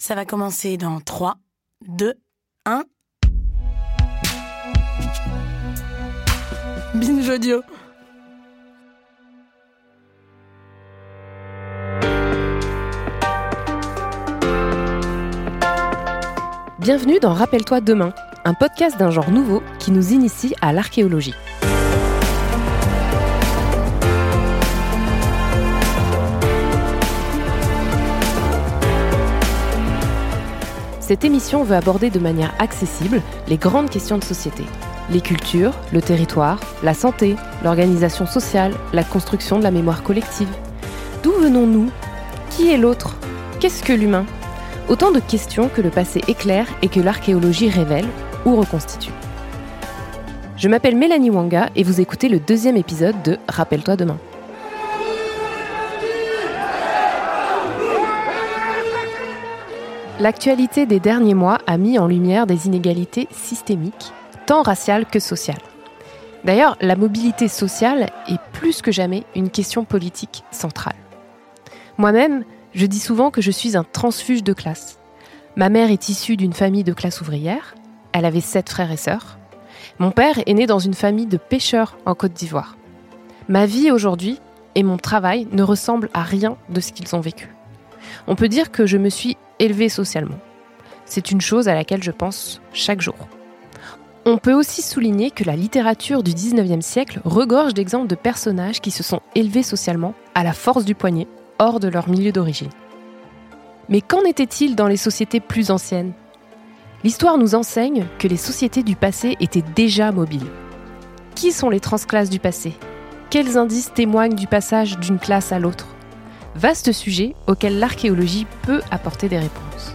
Ça va commencer dans 3, 2, 1. Binge audio. Bienvenue dans Rappelle-toi demain, un podcast d'un genre nouveau qui nous initie à l'archéologie. Cette émission veut aborder de manière accessible les grandes questions de société. Les cultures, le territoire, la santé, l'organisation sociale, la construction de la mémoire collective. D'où venons-nous? Qui est l'autre? Qu'est-ce que l'humain? Autant de questions que le passé éclaire et que l'archéologie révèle ou reconstitue. Je m'appelle Mélanie Wanga et vous écoutez le deuxième épisode de Rappelle-toi demain. L'actualité des derniers mois a mis en lumière des inégalités systémiques, tant raciales que sociales. D'ailleurs, la mobilité sociale est plus que jamais une question politique centrale. Moi-même, je dis souvent que je suis un transfuge de classe. Ma mère est issue d'une famille de classe ouvrière, elle avait sept frères et sœurs. Mon père est né dans une famille de pêcheurs en Côte d'Ivoire. Ma vie aujourd'hui et mon travail ne ressemblent à rien de ce qu'ils ont vécu. On peut dire que je me suis élevée socialement. C'est une chose à laquelle je pense chaque jour. On peut aussi souligner que la littérature du 19e siècle regorge d'exemples de personnages qui se sont élevés socialement à la force du poignet, hors de leur milieu d'origine. Mais qu'en était-il dans les sociétés plus anciennes? L'histoire nous enseigne que les sociétés du passé étaient déjà mobiles. Qui sont les transclasses du passé? Quels indices témoignent du passage d'une classe à l'autre? Vaste sujet auquel l'archéologie peut apporter des réponses.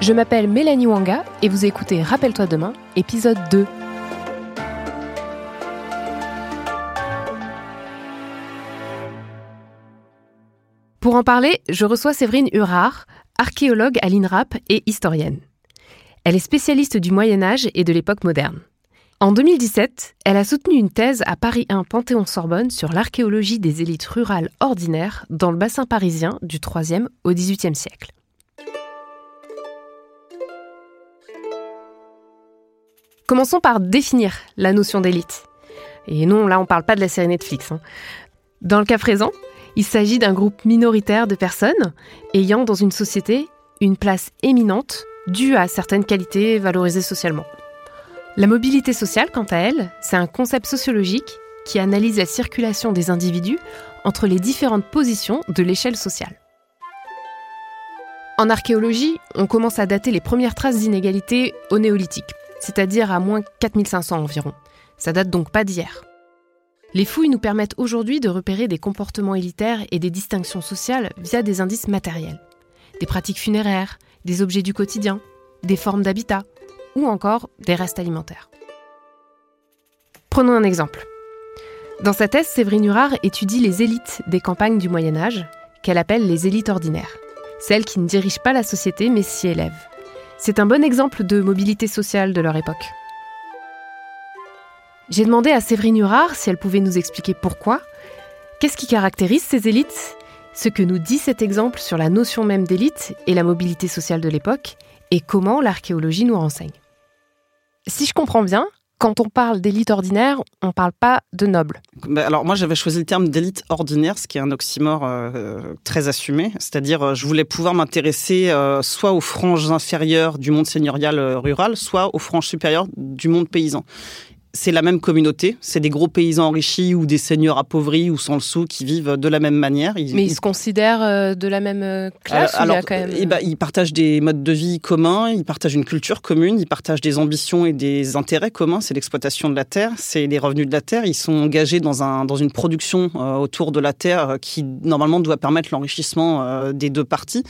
Je m'appelle Mélanie Wanga et vous écoutez Rappelle-toi demain, épisode 2. Pour en parler, je reçois Séverine Hurard, archéologue à l'INRAP et historienne. Elle est spécialiste du Moyen Âge et de l'époque moderne. En 2017, elle a soutenu une thèse à Paris 1 Panthéon-Sorbonne sur l'archéologie des élites rurales ordinaires dans le bassin parisien du 3e au 18e siècle. Commençons par définir la notion d'élite. Et non, là on ne parle pas de la série Netflix. Hein. Dans le cas présent, il s'agit d'un groupe minoritaire de personnes ayant dans une société une place éminente due à certaines qualités valorisées socialement. La mobilité sociale, quant à elle, c'est un concept sociologique qui analyse la circulation des individus entre les différentes positions de l'échelle sociale. En archéologie, on commence à dater les premières traces d'inégalité au néolithique, c'est-à-dire à moins 4500 environ. Ça date donc pas d'hier. Les fouilles nous permettent aujourd'hui de repérer des comportements élitaires et des distinctions sociales via des indices matériels. Des pratiques funéraires, des objets du quotidien, des formes d'habitat, ou encore des restes alimentaires. Prenons un exemple. Dans sa thèse, Séverine Hurard étudie les élites des campagnes du Moyen Âge, qu'elle appelle les élites ordinaires, celles qui ne dirigent pas la société mais s'y élèvent. C'est un bon exemple de mobilité sociale de leur époque. J'ai demandé à Séverine Hurard si elle pouvait nous expliquer pourquoi, qu'est-ce qui caractérise ces élites, ce que nous dit cet exemple sur la notion même d'élite et la mobilité sociale de l'époque, et comment l'archéologie nous renseigne. Si je comprends bien, quand on parle d'élite ordinaire, on ne parle pas de noble. Bah, alors moi j'avais choisi le terme d'élite ordinaire, ce qui est un oxymore euh, très assumé. C'est-à-dire euh, je voulais pouvoir m'intéresser euh, soit aux franges inférieures du monde seigneurial rural, soit aux franges supérieures du monde paysan c'est la même communauté, c'est des gros paysans enrichis ou des seigneurs appauvris ou sans le sou qui vivent de la même manière. Mais ils, se considèrent euh, de la même euh, classe alors, eh ben, Ils partagent des modes de vie communs, ils partagent une culture commune, ils partagent des ambitions et des intérêts communs. C'est l'exploitation de la terre, c'est les revenus de la terre. Ils sont engagés dans, un, dans une production euh, autour de la terre qui normalement doit permettre l'enrichissement des deux parties.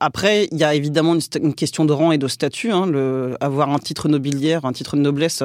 Après, il y a évidemment une, question de rang et de statut. Hein, le, avoir un titre nobiliaire, un titre de noblesse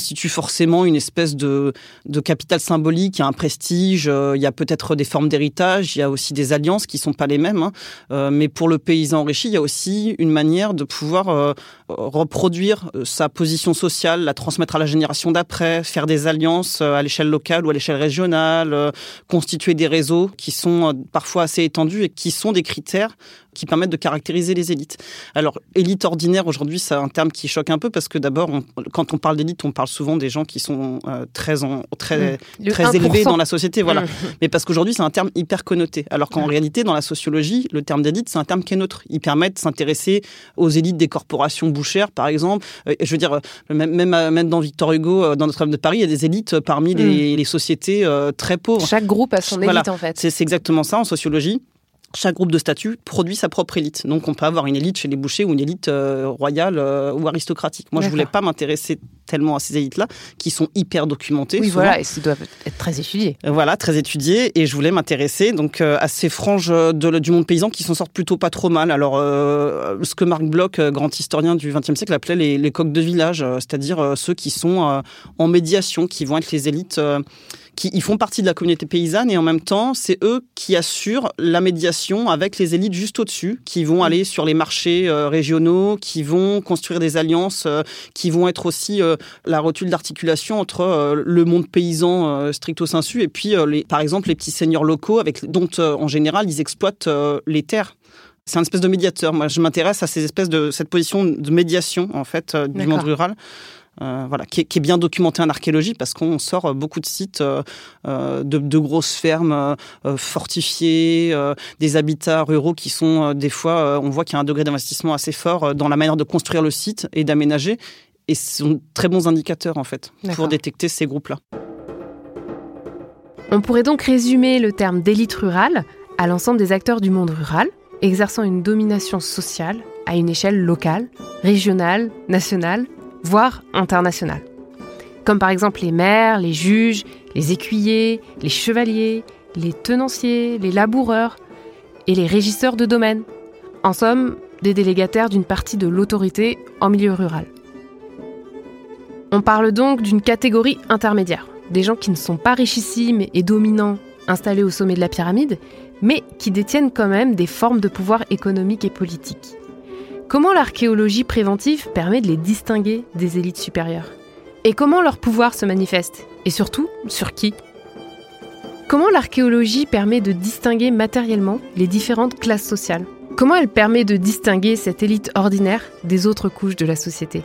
constitue forcément une espèce de, de capital symbolique, un prestige, euh, il y a peut-être des formes d'héritage, il y a aussi des alliances qui sont pas les mêmes. Hein. Euh, mais pour le paysan enrichi, il y a aussi une manière de pouvoir euh, reproduire sa position sociale, la transmettre à la génération d'après, faire des alliances à l'échelle locale ou à l'échelle régionale, constituer des réseaux qui sont parfois assez étendus et qui sont des critères qui permettent de caractériser les élites. Alors, élite ordinaire, aujourd'hui, c'est un terme qui choque un peu parce que d'abord, quand on parle d'élite, on parle souvent des gens qui sont euh, très, en, très, mmh. très élevés dans la société. Voilà. Mmh. Mais parce qu'aujourd'hui, c'est un terme hyper connoté. Alors qu'en mmh. réalité, dans la sociologie, le terme d'élite, c'est un terme qui est neutre. Il permet de s'intéresser aux élites des corporations bouchères, par exemple. Euh, je veux dire, euh, même, même, dans Victor Hugo, dans notre œuvre de Paris, il y a des élites parmi les, les, sociétés très pauvres. Chaque groupe a son élite, en fait. C'est exactement ça en sociologie chaque groupe de statut produit sa propre élite. Donc on peut avoir une élite chez les bouchers ou une élite euh, royale euh, ou aristocratique. Moi, je voulais pas m'intéresser tellement à ces élites-là, qui sont hyper documentées. Oui, voilà, et qui doivent être très étudiées. Euh, voilà, très étudiées. Et je voulais m'intéresser donc à ces franges de, du monde paysan qui s'en sortent plutôt pas trop mal. Alors, ce que Marc Bloch, grand historien du XXe siècle, appelait les, les coqs de village, c'est-à-dire ceux qui sont en médiation, qui vont être les élites qui ils font partie de la communauté paysanne et en même temps, c'est eux qui assurent la médiation avec les élites juste au-dessus, qui vont aller sur les marchés euh, régionaux, qui vont construire des alliances, euh, qui vont être aussi euh, la rotule d'articulation entre le monde paysan stricto sensu et puis, les, par exemple, les petits seigneurs locaux avec, dont, en général, ils exploitent les terres. C'est un espèce de médiateur. Moi, je m'intéresse à ces espèces de cette position de médiation en fait du monde rural. Euh, voilà, qui est, bien documenté en archéologie parce qu'on sort beaucoup de sites euh, euh, de, grosses fermes fortifiées, des habitats ruraux qui sont des fois, on voit qu'il y a un degré d'investissement assez fort dans la manière de construire le site et d'aménager. Et ce sont très bons indicateurs en fait pour détecter ces groupes-là. On pourrait donc résumer le terme d'élite rurale à l'ensemble des acteurs du monde rural, exerçant une domination sociale à une échelle locale, régionale, nationale voire internationales. Comme par exemple les maires, les juges, les écuyers, les chevaliers, les tenanciers, les laboureurs et les régisseurs de domaine. En somme, des délégataires d'une partie de l'autorité en milieu rural. On parle donc d'une catégorie intermédiaire, des gens qui ne sont pas richissimes et dominants installés au sommet de la pyramide, mais qui détiennent quand même des formes de pouvoir économique et politique. Comment l'archéologie préventive permet de les distinguer des élites supérieures? Et comment leur pouvoir se manifeste? Et surtout, sur qui? Comment l'archéologie permet de distinguer matériellement les différentes classes sociales? Comment elle permet de distinguer cette élite ordinaire des autres couches de la société?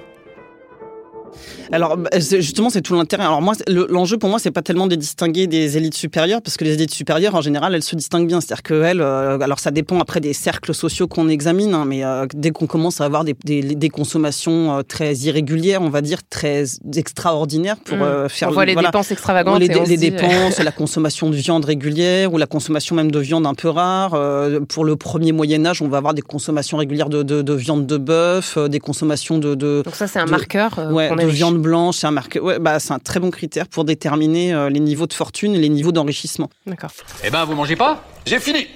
Alors bah, justement, c'est tout l'intérêt. Alors moi, l'enjeu pour moi, c'est pas tellement de distinguer des élites supérieures, parce que les élites supérieures, en général, elles se distinguent bien. C'est-à-dire qu'elles, euh, alors ça dépend après des cercles sociaux qu'on examine, hein, mais euh, dès qu'on commence à avoir des, des, consommations euh, très irrégulières, on va dire très extraordinaires pour mmh. faire. On voit les dépenses extravagantes. Les, les dépenses, la consommation de viande régulière ou la consommation même de viande un peu rare. pour le premier Moyen Âge, on va avoir des consommations régulières de, de, viande de bœuf, des consommations de, de. Donc ça, c'est un marqueur. Ouais, de viande blanche, c'est un Ouais, bah, c'est un très bon critère pour déterminer euh, les niveaux de fortune et les niveaux d'enrichissement. D'accord. Eh ben, vous mangez pas? J'ai fini.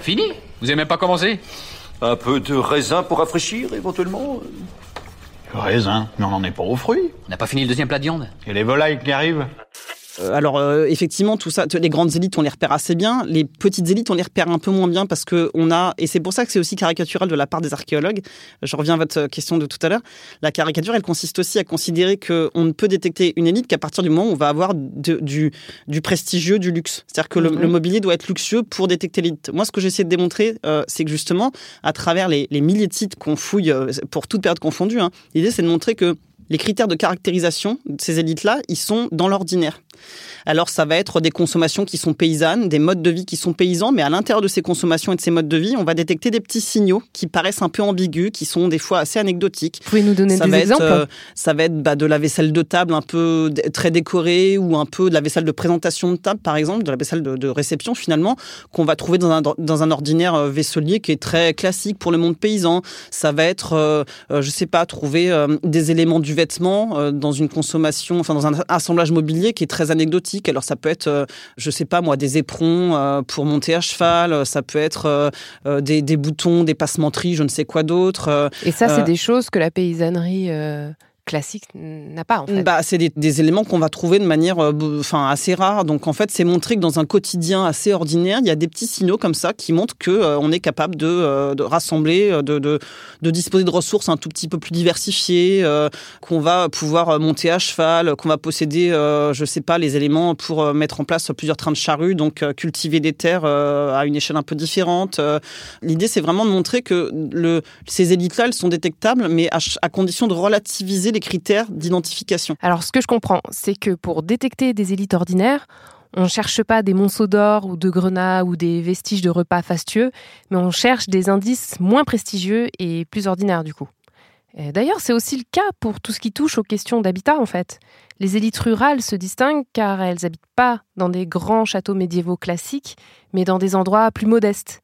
Fini? Vous avez même pas commencé? Un peu de raisin pour rafraîchir, éventuellement. Raisin? Mais on n'en est pas aux fruits. On n'a pas fini le deuxième plat de viande. Et les volailles qui arrivent? Alors euh, effectivement, tout ça, les grandes élites, on les repère assez bien. Les petites élites, on les repère un peu moins bien parce que on a, et c'est pour ça que c'est aussi caricatural de la part des archéologues. Je reviens à votre question de tout à l'heure. La caricature, elle consiste aussi à considérer que on ne peut détecter une élite qu'à partir du moment où on va avoir du, du prestigieux, du luxe. C'est-à-dire que le, mhm. mobilier doit être luxueux pour détecter l'élite. Moi, ce que j'essaie de démontrer, euh, c'est que justement, à travers les, milliers de sites qu'on fouille pour toute période confondue, hein, l'idée c'est de montrer que les critères de caractérisation de ces élites-là, ils sont dans l'ordinaire. Alors ça va être des consommations qui sont paysannes, des modes de vie qui sont paysans, mais à l'intérieur de ces consommations et de ces modes de vie, on va détecter des petits signaux qui paraissent un peu ambigus, qui sont des fois assez anecdotiques. Vous pouvez nous donner des exemples? euh, Ça va être bah, de la vaisselle de table un peu très décorée ou un peu de la vaisselle de présentation de table, par exemple, de la vaisselle de, réception finalement, qu'on va trouver dans un, dans un ordinaire euh, vaisselier qui est très classique pour le monde paysan. Ça va être, euh, je sais pas, trouver des éléments du vêtement dans une consommation, enfin dans un assemblage mobilier qui est très anecdotique. Alors ça peut être, euh, je sais pas moi, des éperons euh, pour monter à cheval, ça peut être euh, des, des, boutons, des passementeries, je ne sais quoi d'autre. Et ça, c'est des choses que la paysannerie classique n'a pas en fait. Bah, c'est des, éléments qu'on va trouver de manière euh, assez rare. Donc en fait, c'est montrer que dans un quotidien assez ordinaire, il y a des petits signaux comme ça qui montrent que euh, on est capable de, euh, rassembler, euh, de, de, disposer de ressources un tout petit peu plus diversifiées, qu'on va pouvoir monter à cheval, qu'on va posséder, je sais pas, les éléments pour mettre en place plusieurs trains de charrues, donc cultiver des terres à une échelle un peu différente. L'idée, c'est vraiment de montrer que ces élites-là, elles sont détectables, mais à, à condition de relativiser les critères d'identification. Alors, ce que je comprends, c'est que pour détecter des élites ordinaires, on ne cherche pas des monceaux d'or ou de grenats ou des vestiges de repas fastueux, mais on cherche des indices moins prestigieux et plus ordinaires du coup. D'ailleurs, c'est aussi le cas pour tout ce qui touche aux questions d'habitat en fait. Les élites rurales se distinguent car elles habitent pas dans des grands châteaux médiévaux classiques, mais dans des endroits plus modestes.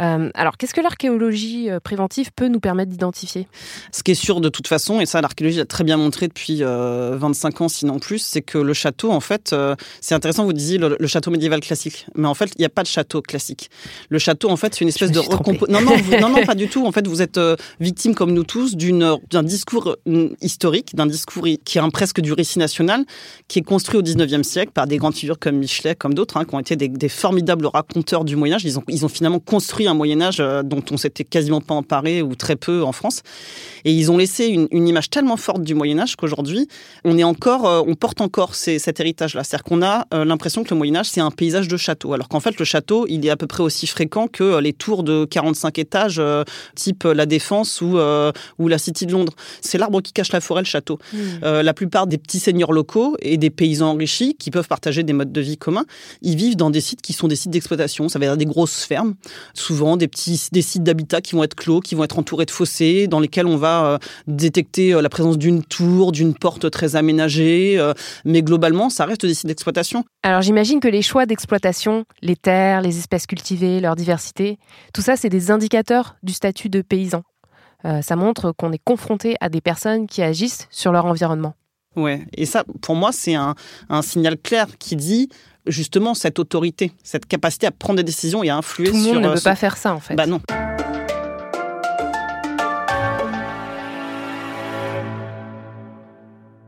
Euh, alors, qu'est-ce que l'archéologie euh, préventive peut nous permettre d'identifier? Ce qui est sûr de toute façon, et ça l'archéologie a très bien montré depuis euh, 25 ans, sinon plus, c'est que le château, en fait, euh, c'est intéressant, vous disiez le, le château médiéval classique, mais en fait, il n'y a pas de château classique. Le château, en fait, c'est une espèce de suis trompée. recompo- Non, non, vous- non, non, pas du tout. En fait, vous êtes euh, victime, comme nous tous, d'une d'un discours euh, historique, d'un discours qui est un, presque du récit national, qui est construit au 19e siècle par des grandes figures comme Michelet, comme d'autres, hein, qui ont été des, des formidables raconteurs du Moyen Âge. Ils ont, ils ont finalement construit un Moyen Âge euh, dont on s'était quasiment pas emparé ou très peu en France. Et ils ont laissé une, une image tellement forte du Moyen Âge qu'aujourd'hui, on est encore, euh, on porte encore ces- cet héritage-là. C'est-à-dire qu'on a euh, l'impression que le Moyen Âge c'est un paysage de château, alors qu'en fait le château il est à peu près aussi fréquent que les tours de 45 étages, type la Défense ou ou la City de Londres. C'est l'arbre qui cache la forêt, le château. Euh, la plupart des petits seigneurs locaux et des paysans enrichis qui peuvent partager des modes de vie communs, ils vivent dans des sites qui sont des sites d'exploitation. Ça va être des grosses fermes, souvent des petits des sites d'habitat qui vont être clos, qui vont être entourés de fossés, dans lesquels on va euh, détecter euh, la présence d'une tour, d'une porte très aménagée. euh, mais globalement, ça reste des sites d'exploitation. Alors j'imagine que les choix d'exploitation, les terres, les espèces cultivées, leur diversité, tout ça c'est des indicateurs du statut de paysan. Euh, ça montre qu'on est confronté à des personnes qui agissent sur leur environnement. Ouais. Et ça, pour moi, c'est un, un signal clair qui dit justement cette autorité, cette capacité à prendre des décisions et à influer Tout le sur. monde ne euh, peut ce- pas faire ça en fait. Bah non.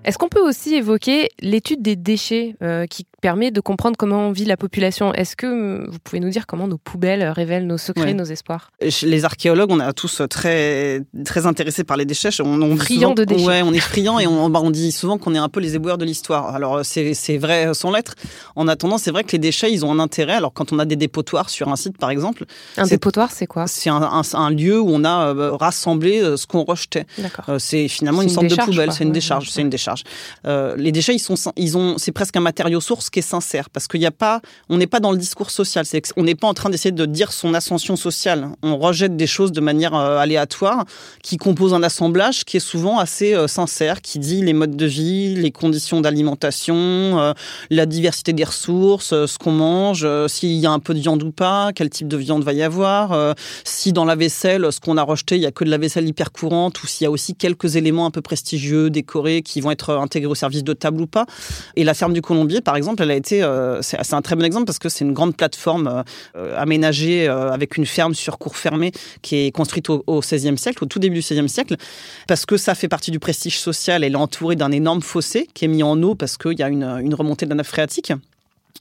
Est-ce qu'on peut aussi évoquer l'étude des déchets euh, qui permet de comprendre comment vit la population Est-ce que euh, vous pouvez nous dire comment nos poubelles révèlent nos secrets, Ouais. nos espoirs? Les archéologues, on est tous très très intéressés par les déchets. On, on souvent- de déchets. Ouais, on est friands et on, bah, on dit souvent qu'on est un peu les éboueurs de l'histoire. Alors c'est vrai sans l'être. En attendant, c'est vrai que les déchets, ils ont un intérêt. Alors quand on a des dépotoirs sur un site, par exemple, Un dépotoir, c'est quoi? C'est un, un- un lieu où on a euh, rassemblé euh, ce qu'on rejetait. Euh, c'est finalement une une sorte de poubelle, c'est une Ouais, décharge, ouais. c'est une décharge. Euh, les déchets, ils sont, ils ont, c'est presque un matériau source qui est sincère, parce qu'il y a pas, on n'est pas dans le discours social. C'est, on n'est pas en train d'essayer de dire son ascension sociale. On rejette des choses de manière euh, aléatoire, qui composent un assemblage qui est souvent assez euh, sincère, qui dit les modes de vie, les conditions d'alimentation, euh, la diversité des ressources, ce qu'on mange, s'il y a un peu de viande ou pas, quel type de viande va y avoir, si dans la vaisselle, ce qu'on a rejeté, il y a que de la vaisselle hyper courante, ou s'il y a aussi quelques éléments un peu prestigieux, décorés, qui vont être intégrés au service de table ou pas. Et la ferme du Colombier, par exemple, euh, c'est un très bon exemple parce que c'est une grande plateforme euh, aménagée euh, avec une ferme sur cour fermée qui est construite au, XVIe siècle, au tout début du XVIe siècle, parce que ça fait partie du prestige social. Elle est entourée d'un énorme fossé qui est mis en eau parce qu'il y a une, une remontée de la nappe phréatique.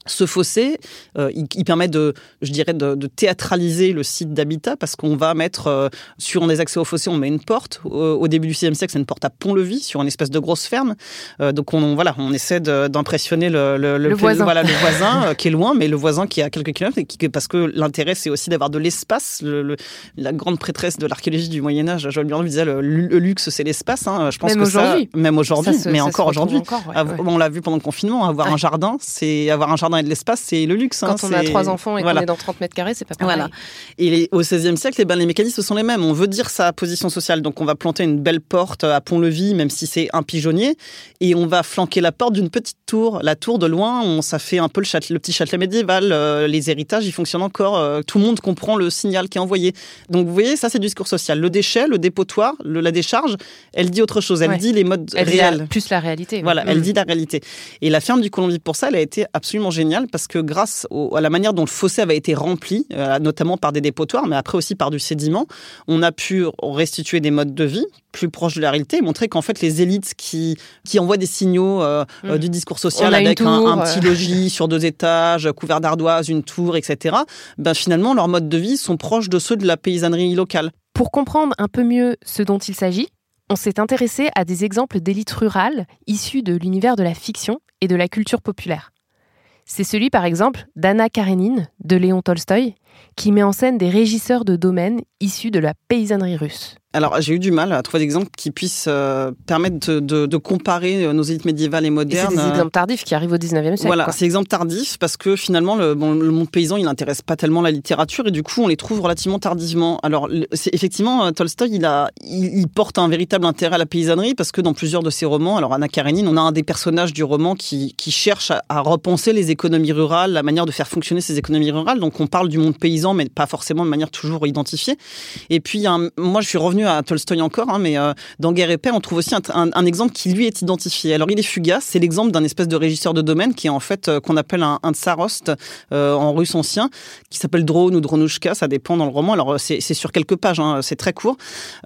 Ce fossé, euh, il, il permet de, je dirais, de, de théâtraliser le site d'habitat parce qu'on va mettre euh, sur des accès au fossé, on met une porte. Au, au début du 6e siècle, c'est une porte à pont-levis sur une espèce de grosse ferme. Euh, donc on, voilà, on essaie d'impressionner le, le, Le pla- voisin. voilà, le voisin euh, qui est loin, mais le voisin qui est à quelques kilomètres, et qui, parce que l'intérêt c'est aussi d'avoir de l'espace. Le- le- la grande prêtresse de l'archéologie du Moyen Âge, Joël Burnand, disait le, le luxe c'est l'espace. hein. Je pense Même que ça, aujourd'hui. même aujourd'hui, mais ça encore aujourd'hui. ouais, ouais. On l'a vu pendant le confinement, avoir Ouais. un jardin, c'est avoir un jardin et de l'espace, c'est le luxe. hein. Quand on a trois enfants et voilà. qu'on est dans 30 mètres carrés, c'est pas pareil. Voilà. Et les- au XVIe siècle, eh ben, les mécanismes sont les mêmes. On veut dire sa position sociale, donc on va planter une belle porte à Pont-Levis, même si c'est un pigeonnier, et on va flanquer la porte d'une petite tour. La tour de loin, on, ça fait un peu le, petit châtelet médiéval. euh, les héritages, ils fonctionnent encore. euh, tout le monde comprend le signal qui est envoyé. Donc vous voyez, ça c'est du discours social. Le déchet, le dépotoir, le- la décharge, elle dit autre chose. Elle Ouais. dit les modes Elle dit la- réels. plus la réalité. Voilà, Mm. elle dit la réalité. Et la ferme du Colombier, pour ça, elle a été absolument absolument génial parce que grâce à la manière dont le fossé avait été rempli, euh, notamment par des dépotoirs, mais après aussi par du sédiment, on a pu restituer des modes de vie plus proches de la réalité et montrer qu'en fait les élites qui, qui envoient des signaux euh, euh, mm. du discours social avec un, petit logis sur deux étages, couvert d'ardoise, une tour, etc., ben finalement leurs modes de vie sont proches de ceux de la paysannerie locale. Pour comprendre un peu mieux ce dont il s'agit, on s'est intéressé à des exemples d'élites rurales issues de l'univers de la fiction et de la culture populaire. C'est celui par exemple d'Anna Karenine de Léon Tolstoï, qui met en scène des régisseurs de domaines issus de la paysannerie russe. Alors, j'ai eu du mal à trouver des exemples qui puissent euh, permettre de, comparer euh, nos élites médiévales et modernes. C'est des exemples tardifs qui arrivent au 19e siècle. Voilà, c'est exemples tardifs parce que finalement, le, le monde paysan, il n'intéresse pas tellement la littérature et du coup, on les trouve relativement tardivement. Alors, c'est effectivement, euh, Tolstoï, il, a, il, porte un véritable intérêt à la paysannerie parce que dans plusieurs de ses romans, alors Anna Karenine, on a un des personnages du roman qui, qui cherche à, à repenser les économies rurales, la manière de faire fonctionner ces économies rurales. Donc, on parle du monde paysan, mais pas forcément de manière toujours identifiée. Et puis, moi, je suis revenu à Tolstoï encore, hein, mais euh, dans Guerre et Paix, on trouve aussi un, exemple qui lui est identifié. Alors, il est fugace. C'est l'exemple d'un espèce de régisseur de domaine qui est en fait euh, qu'on appelle un, tsarost euh, en russe ancien, qui s'appelle drone ou dronushka, ça dépend dans le roman. Alors, c'est sur quelques pages, hein, c'est très court.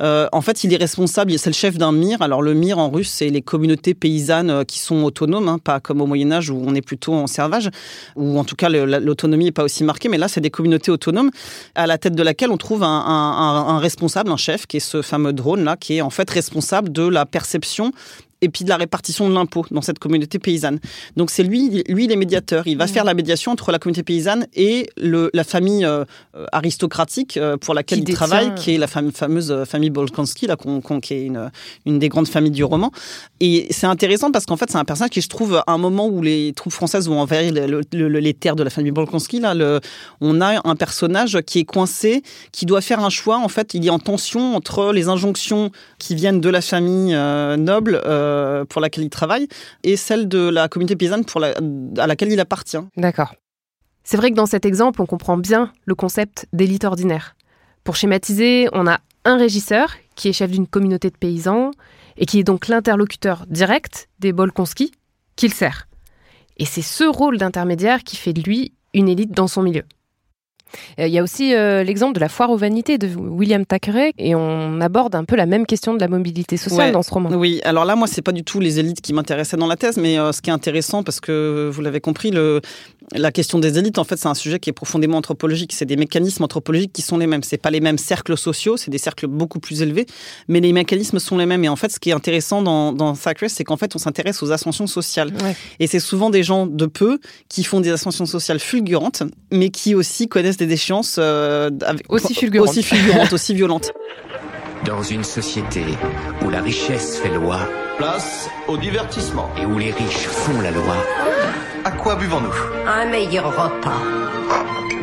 en fait, il est responsable. C'est le chef d'un mir. Alors, le mir en russe, c'est les communautés paysannes qui sont autonomes, hein, pas comme au Moyen Âge où on est plutôt en servage, ou en tout cas l'autonomie n'est pas aussi marquée. Mais là, c'est des communautés autonomes à la tête de laquelle on trouve un, responsable, un chef, qui est ce fameux drone là, qui est en fait responsable de la perception et puis de la répartition de l'impôt dans cette communauté paysanne. Donc c'est lui, lui, il est médiateur. Il va mmh. faire la médiation entre la communauté paysanne et le, la famille euh, aristocratique euh, pour laquelle il travaille, qui est la fameuse euh, famille Bolkonski, là, qui est une, une des grandes familles du roman. Et c'est intéressant parce qu'en fait, c'est un personnage qui, je trouve, à un moment où les troupes françaises vont envahir les terres de la famille Bolkonski, là, on a un personnage qui est coincé, qui doit faire un choix. En fait, il est en tension entre les injonctions qui viennent de la famille noble. Euh, pour laquelle il travaille et celle de la communauté paysanne pour à laquelle il appartient. D'accord. C'est vrai que dans cet exemple, on comprend bien le concept d'élite ordinaire. Pour schématiser, on a un régisseur qui est chef d'une communauté de paysans et qui est donc l'interlocuteur direct des Bolkonski qu'il sert. Et c'est ce rôle d'intermédiaire qui fait de lui une élite dans son milieu. Euh, il y a aussi euh, l'exemple de la foire aux vanités de William Thackeray et on aborde un peu la même question de la mobilité sociale dans ce roman. Oui, alors là, moi, c'est pas du tout les élites qui m'intéressaient dans la thèse, mais euh, ce qui est intéressant, parce que vous l'avez compris, le, la question des élites, en fait, c'est un sujet qui est profondément anthropologique. C'est des mécanismes anthropologiques qui sont les mêmes. C'est pas les mêmes cercles sociaux, c'est des cercles beaucoup plus élevés, mais les mécanismes sont les mêmes. Et en fait, ce qui est intéressant dans, dans c'est qu'en fait, on s'intéresse aux ascensions sociales. Et c'est souvent des gens de peu qui font des ascensions sociales fulgurantes, mais qui aussi connaissent des échéances euh, aussi fulgurantes, aussi, fulgurantes aussi violentes. Dans une société où la richesse fait loi, place au divertissement et où les riches font la loi. À quoi buvons-nous Un meilleur repas.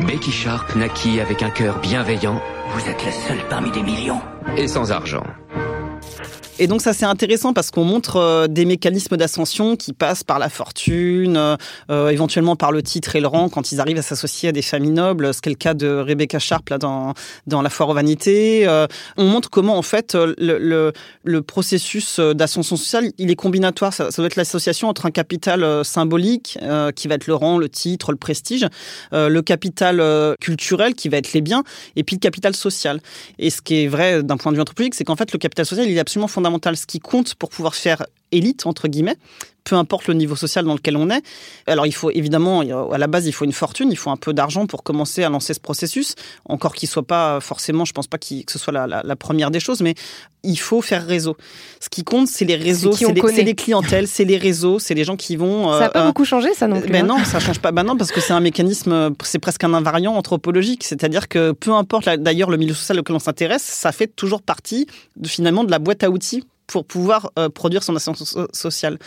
Becky Sharp naquit avec un cœur bienveillant. Vous êtes le seul parmi des millions. Et sans argent. Et donc ça c'est intéressant parce qu'on montre euh, des mécanismes d'ascension qui passent par la fortune, euh, euh, éventuellement par le titre et le rang quand ils arrivent à s'associer à des familles nobles, ce qui est le cas de Rebecca Sharp là dans dans La Foire aux vanités. on montre comment en fait le, processus d'ascension sociale il est combinatoire. Ça, ça doit être l'association entre un capital symbolique qui va être le rang, le titre, le prestige, le capital culturel qui va être les biens, et puis le capital social. Et ce qui est vrai d'un point de vue anthropologique, c'est qu'en fait le capital social il est absolument fondamental ce qui compte pour pouvoir faire élite, entre guillemets, peu importe le niveau social dans lequel on est. Alors il faut évidemment, à la base, il faut une fortune, il faut un peu d'argent pour commencer à lancer ce processus, encore qu'il soit pas forcément, je pense pas que ce soit la, première des choses, mais il faut faire réseau. Ce qui compte, c'est les réseaux, c'est les, clientèles, c'est les réseaux, c'est les gens qui vont... Ça n'a pas euh, beaucoup changé, ça non plus. Ben hein. non, ça change pas. Ben non, parce que c'est un mécanisme, c'est presque un invariant anthropologique, c'est-à-dire que peu importe d'ailleurs le milieu social auquel on s'intéresse, ça fait toujours partie finalement de la boîte à outils pour pouvoir euh, produire son ascension sociale.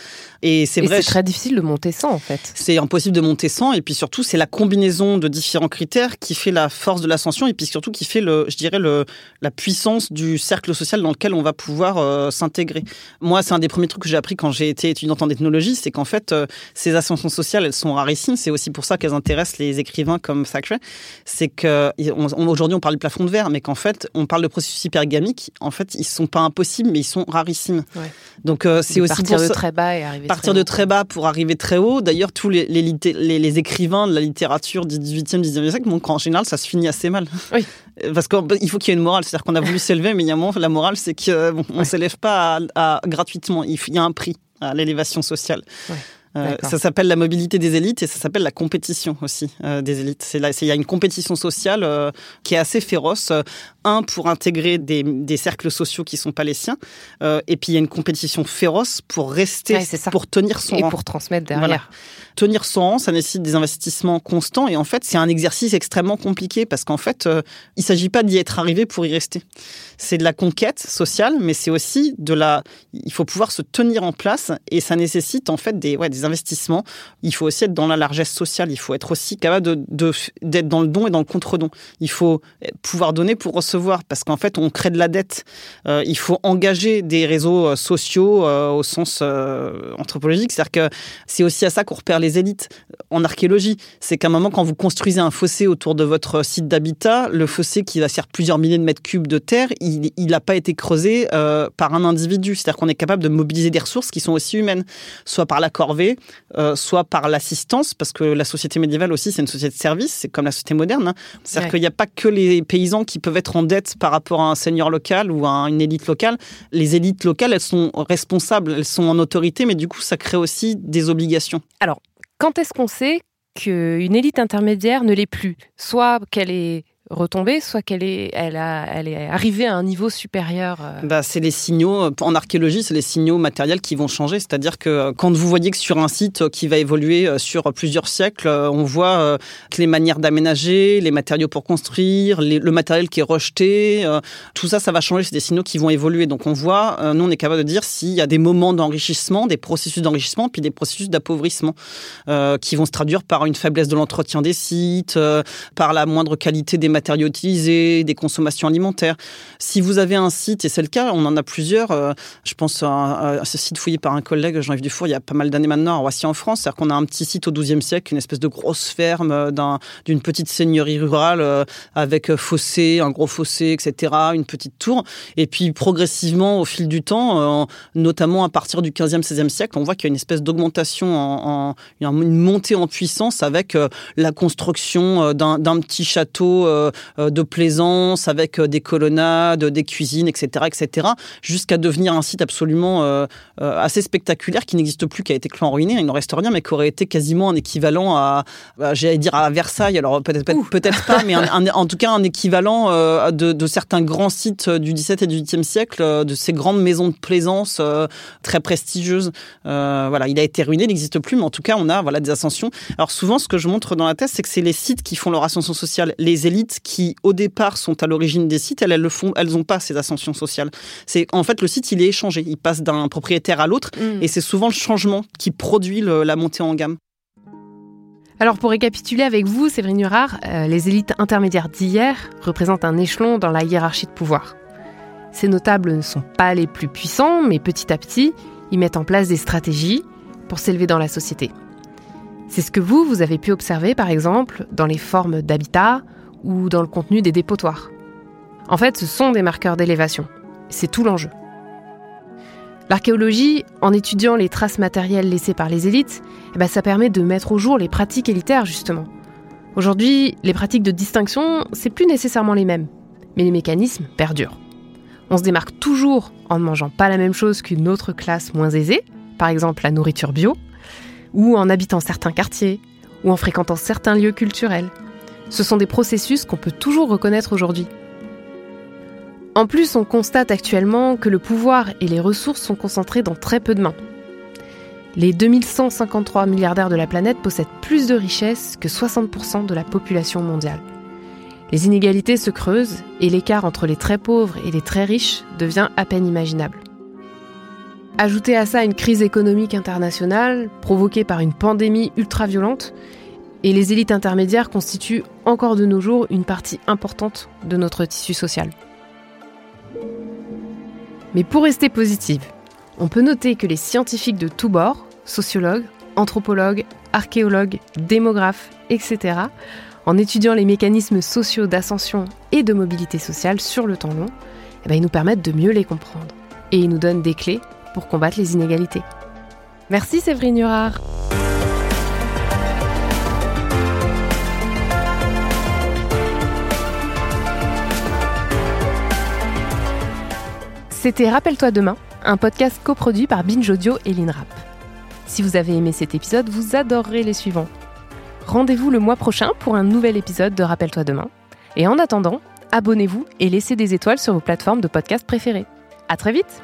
Et c'est vrai. C'est très difficile de monter sans, en fait. C'est impossible de monter sans. Et puis surtout, c'est la combinaison de différents critères qui fait la force de l'ascension et puis surtout qui fait, le, je dirais, le, la puissance du cercle social dans lequel on va pouvoir euh, s'intégrer. Moi, c'est un des premiers trucs que j'ai appris quand j'ai été étudiante en ethnologie, c'est qu'en fait, euh, ces ascensions sociales, elles sont rarissimes. C'est aussi pour ça qu'elles intéressent les écrivains comme Thackeray. C'est que aujourd'hui, on parle du plafond de verre, mais qu'en fait, on parle de processus hypergamiques. En fait, ils sont pas impossibles, mais ils sont rares rarissime. Ouais. Donc euh, c'est aussi partir pour de très bas et arriver partir très de haut. très bas pour arriver très haut. D'ailleurs, tous les, les, litté- les- les écrivains de la littérature du 18e, 19e siècle montrent qu'en général, ça se finit assez mal. Oui. Parce qu'il faut qu'il y ait une morale. C'est-à-dire qu'on a voulu s'élever, mais il y a un moment, la morale, c'est qu'on ne Ouais. s'élève pas à- à- gratuitement. Il y a un prix à l'élévation sociale. Ouais. Euh, ça s'appelle la mobilité des élites et ça s'appelle la compétition aussi euh, des élites. Il y a une compétition sociale euh, qui est assez féroce. Un pour intégrer des, des cercles sociaux qui sont pas les siens, et puis il y a une compétition féroce pour rester, Ouais, pour tenir son Et rang. pour transmettre derrière. Voilà. Tenir son rang, ça nécessite des investissements constants et en fait, c'est un exercice extrêmement compliqué parce qu'en fait, il s'agit pas d'y être arrivé pour y rester. C'est de la conquête sociale, mais c'est aussi de la. Il faut pouvoir se tenir en place et ça nécessite en fait des, ouais, des investissements. Il faut aussi être dans la largesse sociale. Il faut être aussi capable de- de- d'être dans le don et dans le contre-don. Il faut pouvoir donner pour recevoir parce qu'en fait, on crée de la dette. Euh, il faut engager des réseaux euh, sociaux euh, au sens anthropologique. C'est-à-dire que c'est aussi à ça qu'on repère les élites en archéologie. C'est qu'à un moment, quand vous construisez un fossé autour de votre site d'habitat, le fossé qui va faire plusieurs milliers de mètres cubes de terre, il n'a pas été creusé euh, par un individu. C'est-à-dire qu'on est capable de mobiliser des ressources qui sont aussi humaines, soit par la corvée, euh, soit par l'assistance, parce que la société médiévale aussi, c'est une société de service, c'est comme la société moderne. hein. C'est-à-dire Ouais. qu'il n'y a pas que les paysans qui peuvent être en dette par rapport à un seigneur local ou à une élite locale. Les élites locales, elles sont responsables, elles sont en autorité, mais du coup, ça crée aussi des obligations. Quand est-ce qu'on sait qu'une élite intermédiaire ne l'est plus? Soit qu'elle est retombée, soit qu'elle est, elle a, elle est arrivée à un niveau supérieur. euh. Bah, c'est les signaux, en archéologie, c'est les signaux matériels qui vont changer. C'est-à-dire que euh, quand vous voyez que sur un site euh, qui va évoluer euh, sur plusieurs siècles, euh, on voit euh, que les manières d'aménager, les matériaux pour construire, le matériel qui est rejeté, euh, tout ça, ça va changer. C'est des signaux qui vont évoluer. Donc on voit, euh, nous, on est capable de dire s'il y a des moments d'enrichissement, des processus d'enrichissement, puis des processus d'appauvrissement euh, qui vont se traduire par une faiblesse de l'entretien des sites, euh, par la moindre qualité des matériaux utilisés, des consommations alimentaires. Si vous avez un site, et c'est le cas, on en a plusieurs, euh, je pense à, ce site fouillé par un collègue, Jean-Yves Dufour, il y a pas mal d'années maintenant, à Roissy en France, c'est-à-dire qu'on a un petit site au XIIe siècle, une espèce de grosse ferme euh, d'un- d'une petite seigneurie rurale euh, avec euh, fossé, un gros fossé, etc., une petite tour. Et puis progressivement, au fil du temps, en- notamment à partir du 15e, 16e siècle, on voit qu'il y a une espèce d'augmentation, en, une montée en puissance avec la construction d'un petit château de plaisance avec euh, des colonnades, des cuisines, etc., etc., jusqu'à devenir un site absolument euh, euh, assez spectaculaire qui n'existe plus, qui a été clan ruiné, il n'en reste rien, mais qui aurait été quasiment un équivalent à, à, j'allais dire à Versailles, alors peut-être peut peut-être pas, mais un- un- en tout cas un équivalent euh, de, de certains grands sites du 17 et du 18e siècle, euh, de ces grandes maisons de plaisance euh, très prestigieuses. Euh, voilà, il a été ruiné, il n'existe plus, mais en tout cas on a voilà des ascensions. Alors souvent, ce que je montre dans la thèse, c'est que c'est les sites qui font leur ascension sociale. Les élites qui, au départ, sont à l'origine des sites, elles, elles le font, elles n'ont pas ces ascensions sociales. C'est en fait le site, il est échangé, il passe d'un propriétaire à l'autre, Mm. et c'est souvent le changement qui produit le- la montée en gamme. Alors pour récapituler avec vous, Séverine Hurard, euh, les élites intermédiaires d'hier représentent un échelon dans la hiérarchie de pouvoir. Ces notables ne sont pas les plus puissants, mais petit à petit, ils mettent en place des stratégies pour s'élever dans la société. C'est ce que vous, vous avez pu observer par exemple dans les formes d'habitat ou dans le contenu des dépotoirs. En fait, ce sont des marqueurs d'élévation. C'est tout l'enjeu. L'archéologie, en étudiant les traces matérielles laissées par les élites, eh ben, ça permet de mettre au jour les pratiques élitaires, justement. Aujourd'hui, les pratiques de distinction, c'est plus nécessairement les mêmes, mais les mécanismes perdurent. On se démarque toujours en ne mangeant pas la même chose qu'une autre classe moins aisée, par exemple la nourriture bio, ou en habitant certains quartiers, ou en fréquentant certains lieux culturels. Ce sont des processus qu'on peut toujours reconnaître aujourd'hui. En plus, on constate actuellement que le pouvoir et les ressources sont concentrés dans très peu de mains. Les 2153 milliardaires de la planète possèdent plus de richesses que 60% de la population mondiale. Les inégalités se creusent et l'écart entre les très pauvres et les très riches devient à peine imaginable. Ajoutez à ça une crise économique internationale provoquée par une pandémie ultra-violente, et les élites intermédiaires constituent encore de nos jours une partie importante de notre tissu social. Mais pour rester positive, on peut noter que les scientifiques de tous bords, sociologues, anthropologues, archéologues, démographes, etc., en étudiant les mécanismes sociaux d'ascension et de mobilité sociale sur le temps long, eh ben, ils nous permettent de mieux les comprendre. Et il nous donne des clés pour combattre les inégalités. Merci Séverine Hurard. C'était Rappelle-toi demain, un podcast coproduit par Binge Audio et l'INRAP. Si vous avez aimé cet épisode, vous adorerez les suivants. Rendez-vous le mois prochain pour un nouvel épisode de Rappelle-toi demain. Et en attendant, abonnez-vous et laissez des étoiles sur vos plateformes de podcast préférées. À très vite!